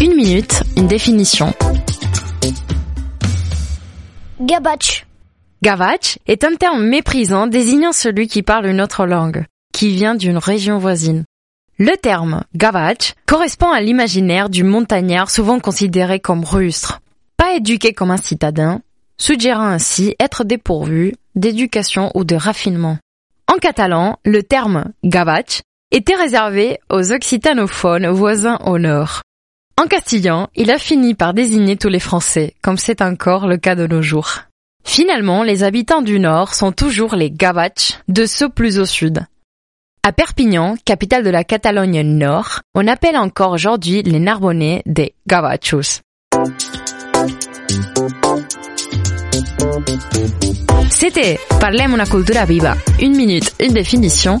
Une minute, une définition. Gabach. Gavach est un terme méprisant désignant celui qui parle une autre langue, qui vient d'une région voisine. Le terme Gavach correspond à l'imaginaire du montagnard souvent considéré comme rustre, pas éduqué comme un citadin, suggérant ainsi être dépourvu d'éducation ou de raffinement. En catalan, le terme Gavach était réservé aux occitanophones voisins au nord. En castillan, il a fini par désigner tous les Français, comme c'est encore le cas de nos jours. Finalement, les habitants du nord sont toujours les Gavach, de ceux plus au sud. À Perpignan, capitale de la Catalogne Nord, on appelle encore aujourd'hui les Narbonnais des Gavachos. C'était Parlem una cultura viva, une minute, une définition,